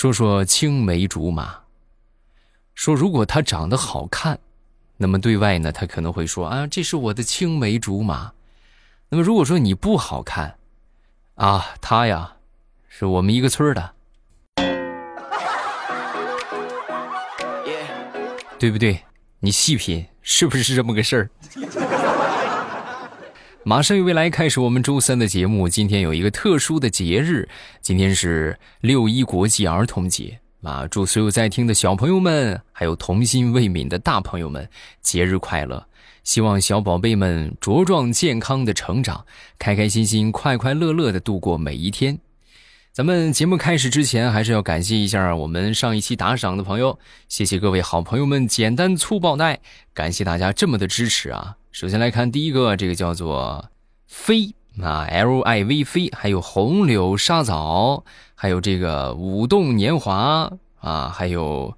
说说青梅竹马。说如果他长得好看，那么对外呢，他可能会说啊，这是我的青梅竹马。那么如果说你不好看，啊，他呀，是我们一个村的，对不对？你细品，是不是这么个事儿？马上与未来开始我们周三的节目。今天有一个特殊的节日，今天是六一国际儿童节啊！祝所有在听的小朋友们，还有童心未泯的大朋友们，节日快乐！希望小宝贝们茁壮健康的成长，开开心心、快快乐乐的度过每一天。咱们节目开始之前，还是要感谢一下我们上一期打赏的朋友，谢谢各位好朋友们简单粗暴带，感谢大家这么的支持啊！首先来看第一个，这个叫做飞啊，L I V 飞，还有红柳沙枣，还有这个舞动年华啊，还有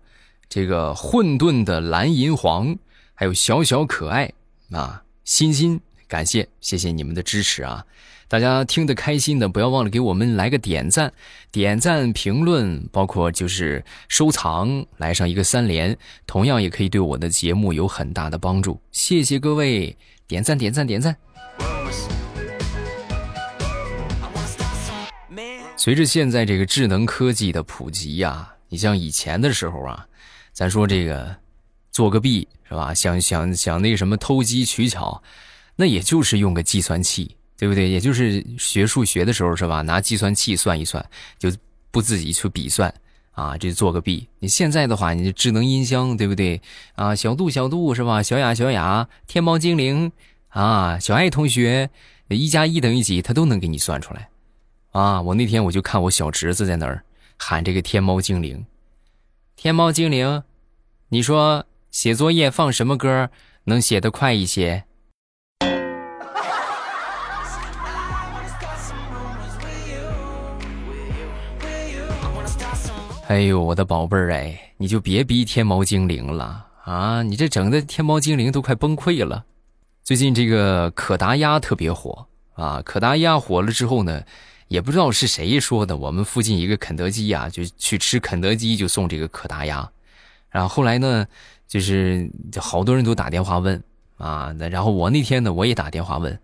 这个混沌的蓝银黄，还有小小可爱啊，欣欣，感谢谢谢你们的支持啊！大家听得开心的，不要忘了给我们来个点赞、点赞、评论，包括就是收藏，来上一个三连，同样也可以对我的节目有很大的帮助。谢谢各位点赞、点赞、点赞。随着现在这个智能科技的普及呀，你像以前的时候啊，咱说这个做个弊是吧？想想想那什么偷机取巧，那也就是用个计算器。对不对？也就是学数学的时候是吧？拿计算器算一算，就不自己去笔算啊，这做个弊。你现在的话，你智能音箱，对不对？啊，小度小度是吧？小雅小雅，天猫精灵啊，小爱同学，一加一等于几，他都能给你算出来。啊，我那天我就看我小侄子在那儿喊这个天猫精灵，天猫精灵，你说写作业放什么歌能写得快一些？哎呦，我的宝贝儿哎，你就别逼天猫精灵了啊！你这整的天猫精灵都快崩溃了。最近这个可达鸭特别火啊，可达鸭火了之后呢，也不知道是谁说的，我们附近一个肯德基呀，就去吃肯德基就送这个可达鸭。然后后来呢，就是好多人都打电话问啊，那然后我那天呢，我也打电话问，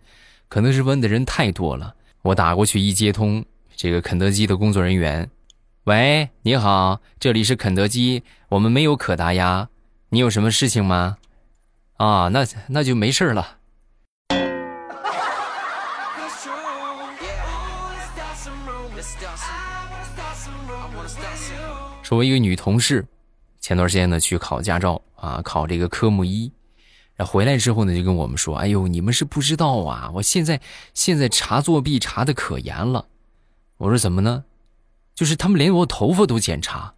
可能是问的人太多了，我打过去一接通，这个肯德基的工作人员。喂，你好，这里是肯德基，我们没有可达鸭，你有什么事情吗？啊，那那就没事了。说，我一个女同事，前段时间呢去考驾照啊，考这个科目一，然后回来之后呢就跟我们说，哎呦，你们是不知道啊，我现在现在查作弊查的可严了。我说怎么呢？就是他们连我头发都检查，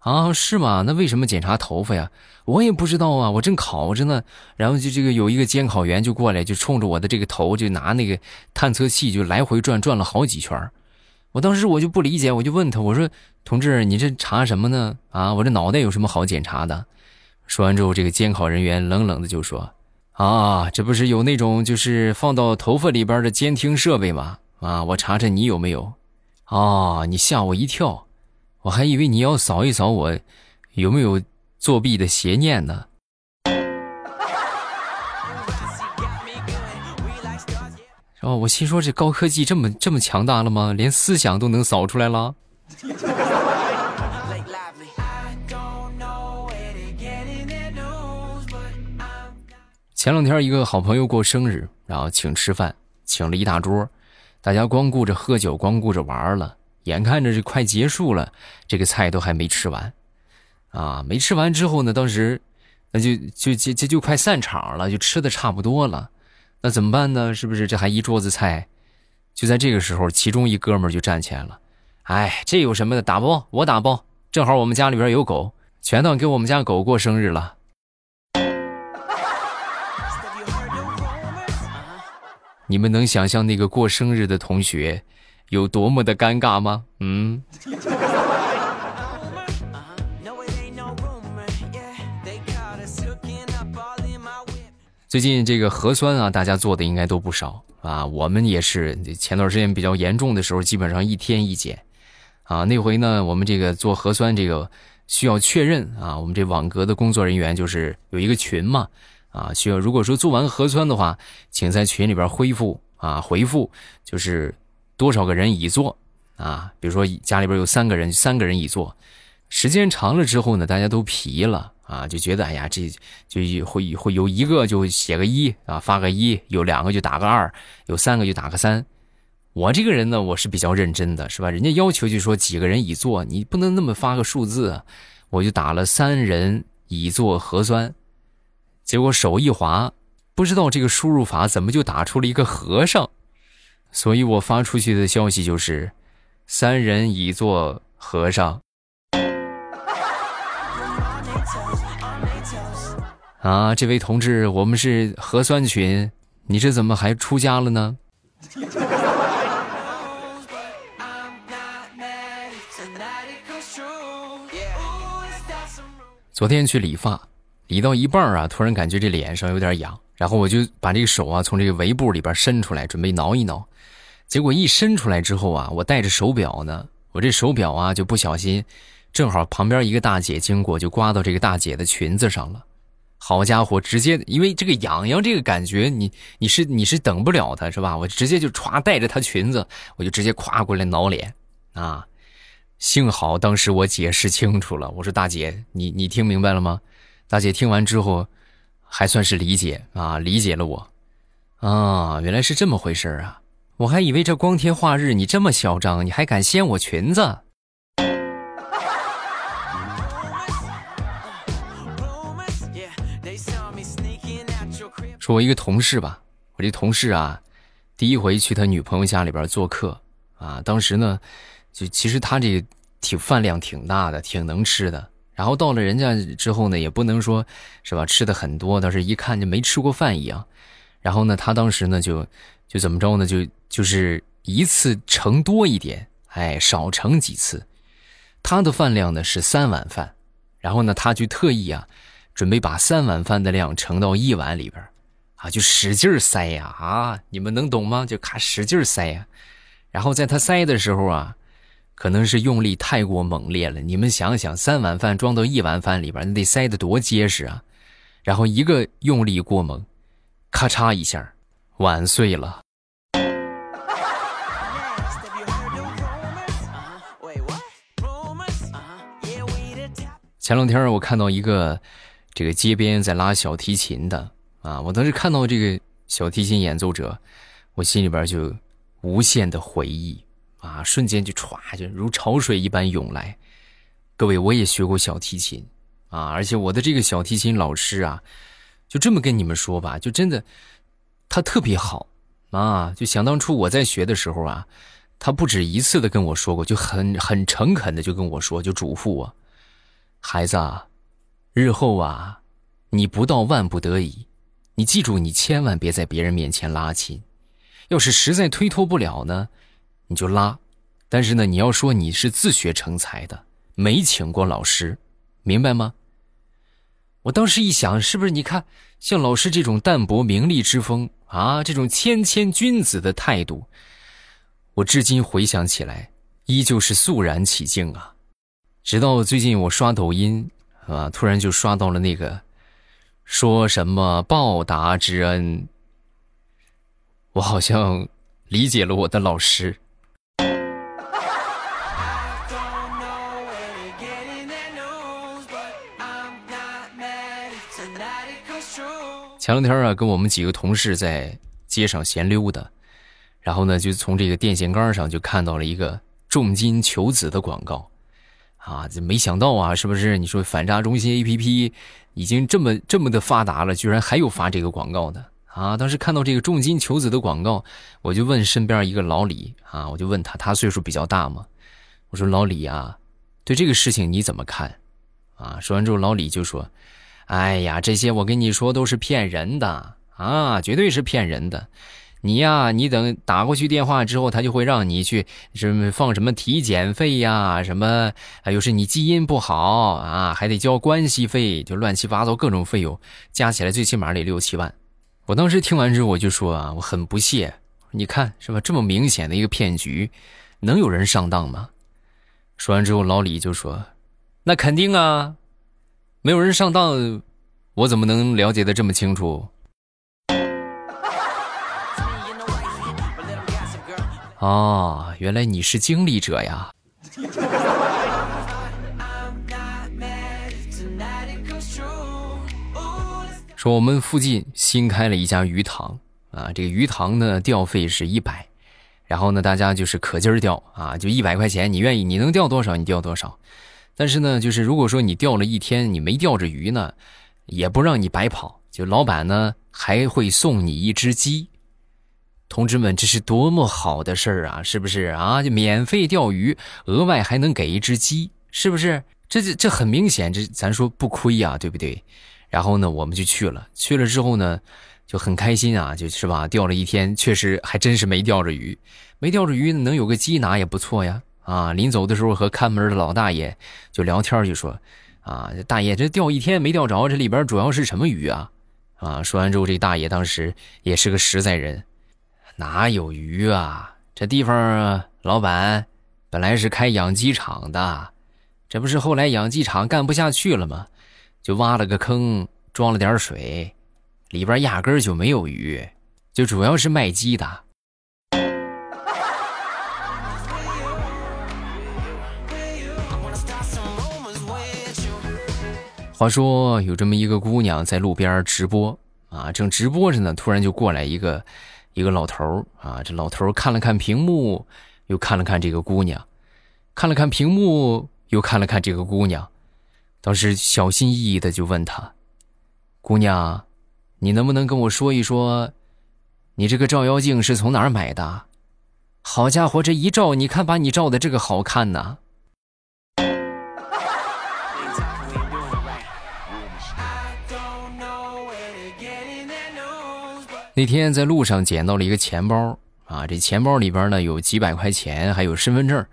啊，是吗？那为什么检查头发呀？我也不知道啊。我正考着呢，然后就这个有一个监考员就过来，就冲着我的这个头就拿那个探测器就来回转，转了好几圈我当时我就不理解，我就问他，我说：“同志，你这查什么呢？啊，我这脑袋有什么好检查的？”说完之后，这个监考人员冷冷的就说：“啊，这不是有那种就是放到头发里边的监听设备吗？啊，我查查你有没有。”哦，你吓我一跳，我还以为你要扫一扫我有没有作弊的邪念呢。哦，我心说这高科技这么这么强大了吗？连思想都能扫出来了。前两天一个好朋友过生日，然后请吃饭，请了一大桌。大家光顾着喝酒，光顾着玩了，眼看着这快结束了，这个菜都还没吃完，啊，没吃完之后呢，当时那就就就就就快散场了，就吃的差不多了，那怎么办呢？是不是这还一桌子菜？就在这个时候，其中一哥们就站起来了，哎，这有什么的？打包，我打包，正好我们家里边有狗，全当给我们家狗过生日了。你们能想象那个过生日的同学有多么的尴尬吗？嗯。最近这个核酸啊，大家做的应该都不少啊。我们也是前段时间比较严重的时候，基本上一天一检啊，那回呢，我们这个做核酸这个需要确认啊，我们这网格的工作人员就是有一个群嘛，啊，需要如果说做完核酸的话，请在群里边恢复啊回复，就是多少个人已做啊，比如说家里边有三个人，三个人已做，时间长了之后呢，大家都疲了啊，就觉得哎呀，这就会会有一个就写个一啊，发个一，有两个就打个二，有三个就打个三。我这个人呢，我是比较认真的，是吧？人家要求就说几个人已做，你不能那么发个数字，我就打了三人已做核酸，结果手一滑，不知道这个输入法怎么就打出了一个和尚，所以我发出去的消息就是三人已做和尚。啊，这位同志，我们是核酸群，你这怎么还出家了呢？昨天去理发，理到一半啊，突然感觉这脸上有点痒，然后我就把这个手啊从这个围布里边伸出来，准备挠一挠。结果一伸出来之后啊，我戴着手表呢，我这手表啊就不小心，正好旁边一个大姐经过，就刮到这个大姐的裙子上了。好家伙，直接因为这个痒痒这个感觉，你你是你是等不了的是吧？我直接就歘带着她裙子，我就直接挎过来挠脸啊。幸好当时我解释清楚了，我说大姐，你你听明白了吗？大姐听完之后，还算是理解啊，理解了我，啊，原来是这么回事啊！我还以为这光天化日你这么嚣张，你还敢掀我裙子？说我一个同事吧，我这同事啊，第一回去他女朋友家里边做客啊，当时呢。就其实他这挺饭量挺大的，挺能吃的。然后到了人家之后呢，也不能说是吧，吃的很多，但是一看就没吃过饭一样。然后呢，他当时呢就就怎么着呢，就就是一次盛多一点，哎，少盛几次。他的饭量呢是三碗饭，然后呢他就特意啊，准备把三碗饭的量盛到一碗里边啊，就使劲塞呀啊，你们能懂吗？就咔使劲塞呀。然后在他塞的时候啊。可能是用力太过猛烈了，你们想想，三碗饭装到一碗饭里边，那得塞得多结实啊！然后一个用力过猛，咔嚓一下，碗碎了。前两天我看到一个这个街边在拉小提琴的啊，我当时看到这个小提琴演奏者，我心里边就无限的回忆。啊！瞬间就歘，就如潮水一般涌来。各位，我也学过小提琴啊，而且我的这个小提琴老师啊，就这么跟你们说吧，就真的，他特别好啊。就想当初我在学的时候啊，他不止一次的跟我说过，就很很诚恳的就跟我说，就嘱咐我，孩子啊，日后啊，你不到万不得已，你记住，你千万别在别人面前拉琴。要是实在推脱不了呢？你就拉，但是呢，你要说你是自学成才的，没请过老师，明白吗？我当时一想，是不是你看像老师这种淡泊名利之风啊，这种谦谦君子的态度，我至今回想起来，依旧是肃然起敬啊。直到最近我刷抖音啊，突然就刷到了那个说什么报答之恩，我好像理解了我的老师。前两天啊，跟我们几个同事在街上闲溜达，然后呢，就从这个电线杆上就看到了一个重金求子的广告，啊，这没想到啊，是不是？你说反诈中心 A P P 已经这么这么的发达了，居然还有发这个广告的啊！当时看到这个重金求子的广告，我就问身边一个老李啊，我就问他，他岁数比较大嘛，我说老李啊，对这个事情你怎么看？啊，说完之后，老李就说。哎呀，这些我跟你说都是骗人的啊，绝对是骗人的。你呀，你等打过去电话之后，他就会让你去什么放什么体检费呀，什么又是你基因不好啊，还得交关系费，就乱七八糟各种费用，加起来最起码得六七万。我当时听完之后，我就说啊，我很不屑。你看是吧？这么明显的一个骗局，能有人上当吗？说完之后，老李就说：“那肯定啊，没有人上当，我怎么能了解的这么清楚？”哦，原来你是经历者呀！说我们附近新开了一家鱼塘啊，这个鱼塘呢钓费是一百，然后呢大家就是可劲儿钓啊，就一百块钱，你愿意你能钓多少你钓多少，但是呢就是如果说你钓了一天你没钓着鱼呢，也不让你白跑，就老板呢还会送你一只鸡。同志们，这是多么好的事儿啊！是不是啊？就免费钓鱼，额外还能给一只鸡，是不是？这这这很明显，这咱说不亏呀，对不对？然后呢，我们就去了。去了之后呢，就很开心啊，就是吧？钓了一天，确实还真是没钓着鱼，没钓着鱼，能有个鸡拿也不错呀。啊，临走的时候和看门的老大爷就聊天，就说：“啊，大爷，这钓一天没钓着，这里边主要是什么鱼啊？”啊，说完之后，这大爷当时也是个实在人。哪有鱼啊？这地方老板本来是开养鸡场的，这不是后来养鸡场干不下去了吗？就挖了个坑，装了点水，里边压根就没有鱼，就主要是卖鸡的。话说有这么一个姑娘在路边直播啊，正直播着呢，突然就过来一个。一个老头啊，这老头看了看屏幕，又看了看这个姑娘，看了看屏幕，又看了看这个姑娘，当时小心翼翼的就问她：“姑娘，你能不能跟我说一说，你这个照妖镜是从哪儿买的？好家伙，这一照，你看把你照的这个好看呐！”那天在路上捡到了一个钱包啊，这钱包里边呢有几百块钱，还有身份证。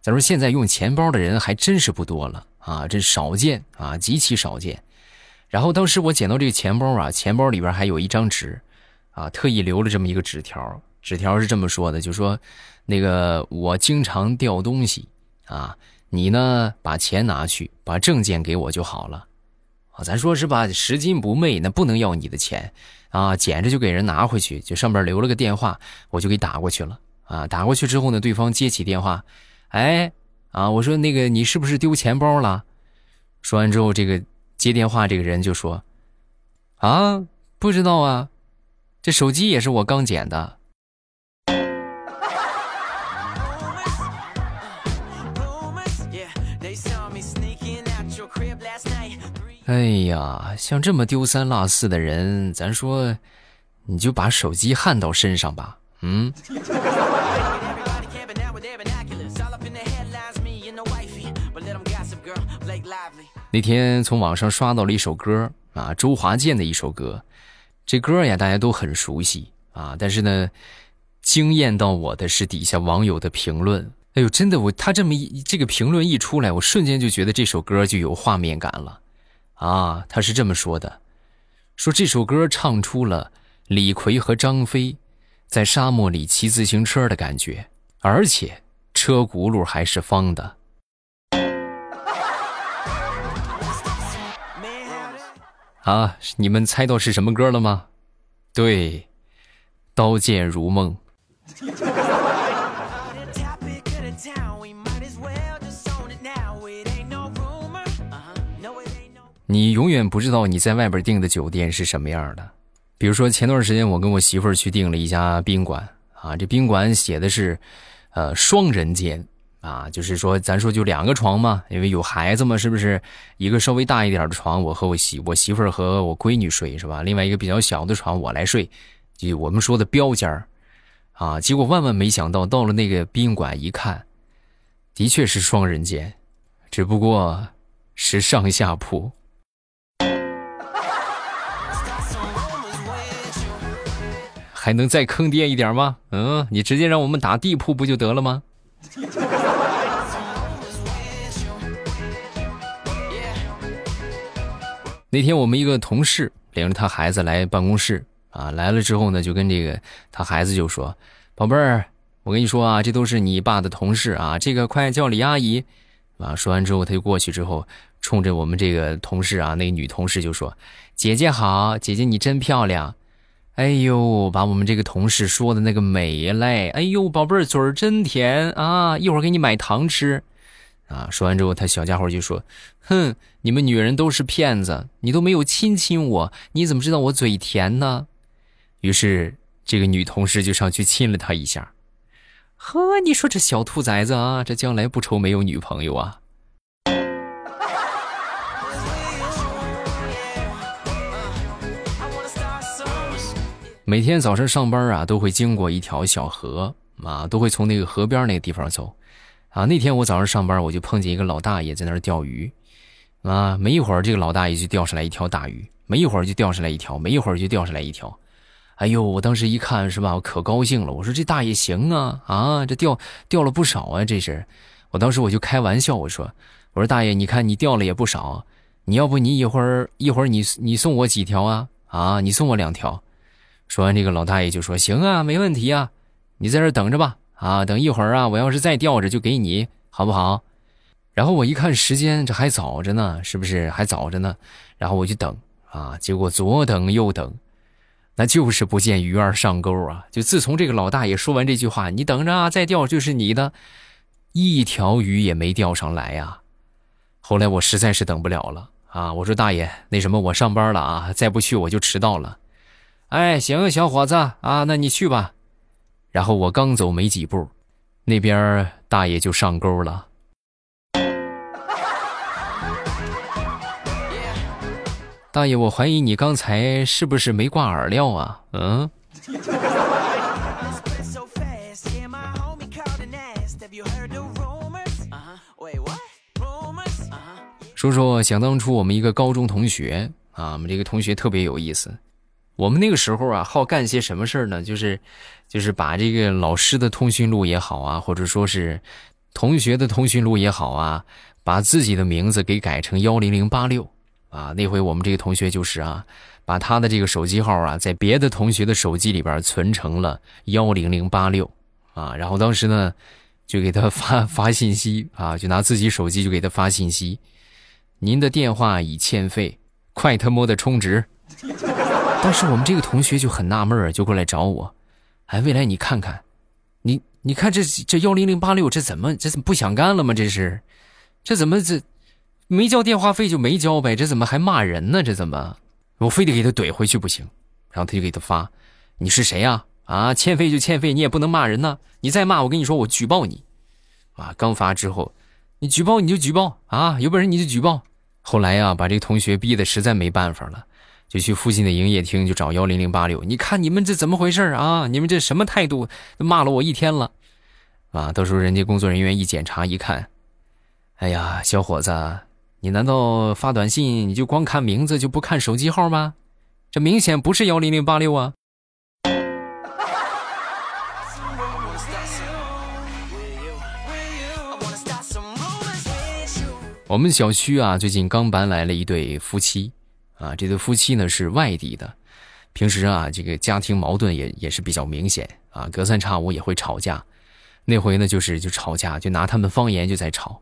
咱说现在用钱包的人还真是不多了啊，真少见啊，极其少见。然后当时我捡到这个钱包啊，钱包里边还有一张纸啊，特意留了这么一个纸条。纸条是这么说的，就说那个我经常掉东西啊，你呢把钱拿去，把证件给我就好了。啊，咱说是吧，拾金不昧，那不能要你的钱。啊，捡着就给人拿回去，就上边留了个电话，我就给打过去了。啊，打过去之后呢，对方接起电话，哎，啊，我说那个你是不是丢钱包了？说完之后，这个接电话这个人就说，啊，不知道啊，这手机也是我刚捡的。哎呀，像这么丢三落四的人，咱说，你就把手机焊到身上吧。嗯。那天从网上刷到了一首歌啊，周华健的一首歌，这歌呀大家都很熟悉啊，但是呢，惊艳到我的是底下网友的评论。哎呦，真的，我他这么一这个评论一出来，我瞬间就觉得这首歌就有画面感了。啊，他是这么说的：说这首歌唱出了李逵和张飞在沙漠里骑自行车的感觉，而且车轱辘还是方的。啊，你们猜到是什么歌了吗？对，《刀剑如梦》。你永远不知道你在外边订的酒店是什么样的，比如说前段时间我跟我媳妇儿去订了一家宾馆啊，这宾馆写的是，呃，双人间啊，就是说咱说就两个床嘛，因为有孩子嘛，是不是？一个稍微大一点的床，我和我媳我媳妇儿和我闺女睡是吧？另外一个比较小的床我来睡，就我们说的标间儿啊。结果万万没想到，到了那个宾馆一看，的确是双人间，只不过是上下铺。还能再坑爹一点吗？嗯，你直接让我们打地铺不就得了吗？那天我们一个同事领着他孩子来办公室啊，来了之后呢，就跟这个他孩子就说：“宝贝儿，我跟你说啊，这都是你爸的同事啊，这个快叫李阿姨啊，说完之后，他就过去之后，冲着我们这个同事啊，那个女同事就说：“姐姐好，姐姐你真漂亮。”哎呦，把我们这个同事说的那个美嘞！哎呦，宝贝儿嘴儿真甜啊！一会儿给你买糖吃。啊，说完之后，他小家伙就说：“哼，你们女人都是骗子，你都没有亲亲我，你怎么知道我嘴甜呢？”于是这个女同事就上去亲了他一下。呵，你说这小兔崽子啊，这将来不愁没有女朋友啊！每天早上上班啊，都会经过一条小河啊，都会从那个河边那个地方走。啊，那天我早上上班，我就碰见一个老大爷在那儿钓鱼，啊，没一会儿这个老大爷就钓上来一条大鱼，没一会儿就钓上来一条，没一会儿就钓上来一条。哎呦，我当时一看是吧，我可高兴了。我说这大爷行啊，啊，这钓钓了不少啊，这是。我当时我就开玩笑，我说，我说大爷，你看你钓了也不少，你要不你一会儿一会儿你你送我几条啊？啊，你送我两条。说完这个老大爷就说行啊，没问题啊，你在这等着吧。啊，等一会儿啊，我要是再钓着就给你，好不好？然后我一看时间，这还早着呢，是不是还早着呢？然后我就等啊，结果左等右等，那就是不见鱼儿上钩啊！就自从这个老大爷说完这句话，你等着啊，再钓就是你的，一条鱼也没钓上来呀。后来我实在是等不了了啊，我说大爷，那什么，我上班了啊，再不去我就迟到了。哎，行，小伙子啊，那你去吧。然后我刚走没几步，那边大爷就上钩了。大爷，我怀疑你刚才是不是没挂饵料啊？嗯。说说想当初我们一个高中同学啊，我们这个同学特别有意思。我们那个时候啊，好干些什么事儿呢？就是，就是把这个老师的通讯录也好啊，或者说是同学的通讯录也好啊，把自己的名字给改成幺零零八六啊。那回我们这个同学就是啊，把他的这个手机号啊，在别的同学的手机里边存成了幺零零八六啊。然后当时呢，就给他发 发信息啊，就拿自己手机就给他发信息：“您的电话已欠费，快他妈的充值。”当时我们这个同学就很纳闷儿就过来找我，哎，未来你看看，你你看这这幺零零八六这怎么这怎么不想干了吗？这是，这怎么这没交电话费就没交呗？这怎么还骂人呢？这怎么？我非得给他怼回去不行。然后他就给他发，你是谁呀？啊，欠费就欠费，你也不能骂人呢。你再骂我跟你说我举报你，啊，刚发之后，你举报你就举报啊，有本事你就举报。后来呀，把这个同学逼得实在没办法了。就去附近的营业厅，就找幺零零八六。你看你们这怎么回事啊？你们这什么态度？骂了我一天了，啊！到时候人家工作人员一检查一看，哎呀，小伙子，你难道发短信你就光看名字就不看手机号吗？这明显不是幺零零八六啊！我们小区啊，最近刚搬来了一对夫妻。啊，这对夫妻呢是外地的，平时啊这个家庭矛盾也也是比较明显啊，隔三差五也会吵架。那回呢就是就吵架，就拿他们方言就在吵。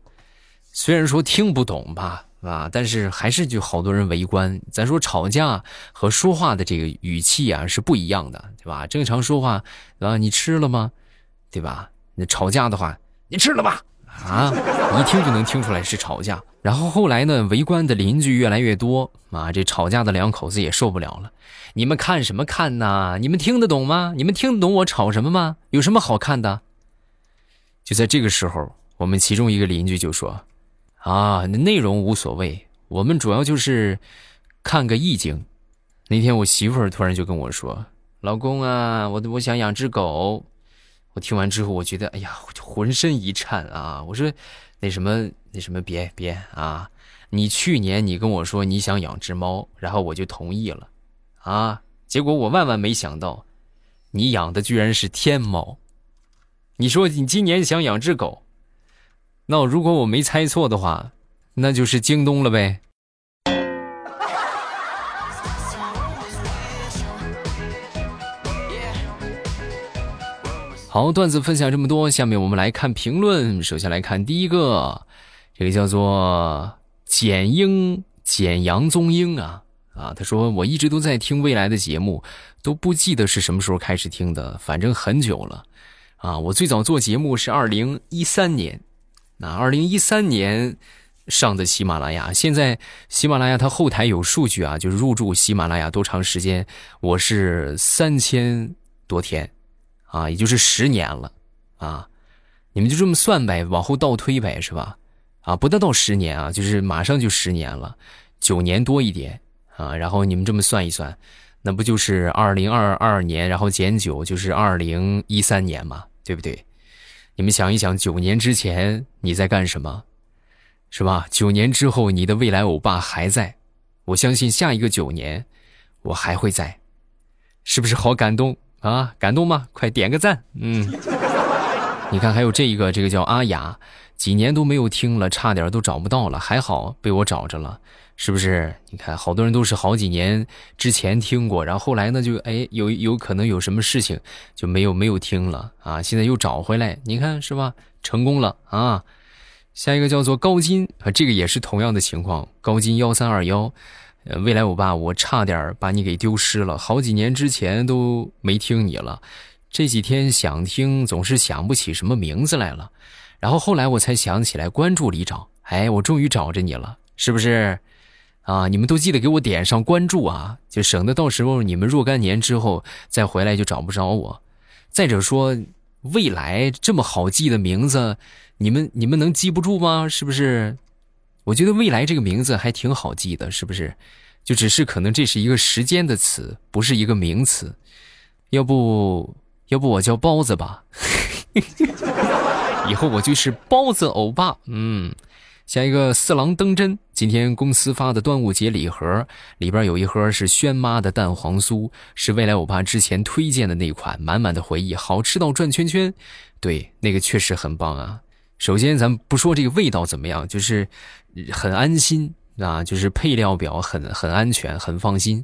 虽然说听不懂吧，啊，但是还是就好多人围观。咱说吵架和说话的这个语气啊是不一样的，对吧？正常说话啊，你吃了吗？对吧？那吵架的话，你吃了吧？啊，一听就能听出来是吵架。然后后来呢，围观的邻居越来越多啊，这吵架的两口子也受不了了。你们看什么看呐？你们听得懂吗？你们听得懂我吵什么吗？有什么好看的？就在这个时候，我们其中一个邻居就说：“啊，那内容无所谓，我们主要就是看个意境。”那天我媳妇儿突然就跟我说：“老公啊，我我想养只狗。”我听完之后，我觉得哎呀，我就浑身一颤啊！我说，那什么，那什么，别别啊！你去年你跟我说你想养只猫，然后我就同意了，啊！结果我万万没想到，你养的居然是天猫。你说你今年想养只狗，那如果我没猜错的话，那就是京东了呗。好，段子分享这么多，下面我们来看评论。首先来看第一个，这个叫做简英简杨宗英啊啊，他说我一直都在听未来的节目，都不记得是什么时候开始听的，反正很久了啊。我最早做节目是二零一三年，那二零一三年上的喜马拉雅，现在喜马拉雅它后台有数据啊，就是入驻喜马拉雅多长时间，我是三千多天啊，也就是十年了啊。你们就这么算呗，往后倒推呗，是吧？啊，不得到十年啊，就是马上就十年了，九年多一点啊。然后你们这么算一算，那不就是二零二二年，然后减九就是二零一三年嘛，对不对？你们想一想，九年之前你在干什么，是吧？九年之后你的未来欧巴还在，我相信下一个九年我还会在，是不是好感动啊？感动吗？快点个赞，嗯。你看，还有这一个，这个叫阿雅，几年都没有听了，差点都找不到了，还好被我找着了，是不是？你看，好多人都是好几年之前听过，然后后来呢，就哎有有可能有什么事情就没有没有听了啊，现在又找回来，你看是吧？成功了啊！下一个叫做高金啊，这个也是同样的情况，高金幺三二幺，呃，未来我爸，我差点把你给丢失了，好几年之前都没听你了。这几天想听，总是想不起什么名字来了，然后后来我才想起来关注里找，哎，我终于找着你了，是不是？啊，你们都记得给我点上关注啊，就省得到时候你们若干年之后再回来就找不着我。再者说，未来这么好记的名字，你们你们能记不住吗？是不是？我觉得未来这个名字还挺好记的，是不是？就只是可能这是一个时间的词，不是一个名词，要不？要不我叫包子吧，以后我就是包子欧巴。嗯，下一个四郎登真，今天公司发的端午节礼盒里边有一盒是轩妈的蛋黄酥，是未来欧巴之前推荐的那款，满满的回忆，好吃到转圈圈。对，那个确实很棒啊。首先咱不说这个味道怎么样，就是很安心啊，就是配料表很很安全，很放心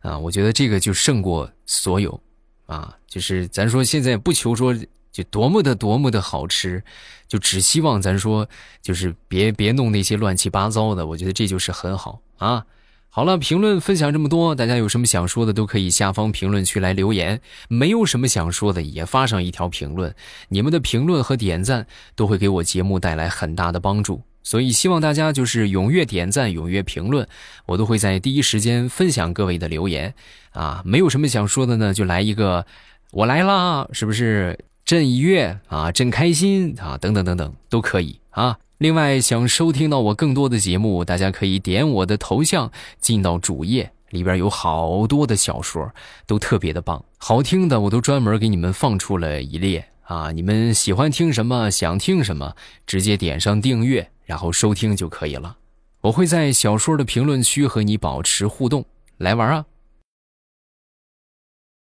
啊。我觉得这个就胜过所有。啊，就是咱说现在不求说就多么的多么的好吃，就只希望咱说就是别别弄那些乱七八糟的，我觉得这就是很好啊。好了，评论分享这么多，大家有什么想说的都可以下方评论区来留言，没有什么想说的也发上一条评论，你们的评论和点赞都会给我节目带来很大的帮助。所以希望大家就是踊跃点赞、踊跃评论，我都会在第一时间分享各位的留言啊。没有什么想说的呢，就来一个我来啦，是不是？朕一月啊，朕开心啊，等等等等都可以啊。另外，想收听到我更多的节目，大家可以点我的头像进到主页，里边有好多的小说，都特别的棒，好听的我都专门给你们放出了一列啊。你们喜欢听什么，想听什么，直接点上订阅。然后收听就可以了，我会在小说的评论区和你保持互动，来玩啊！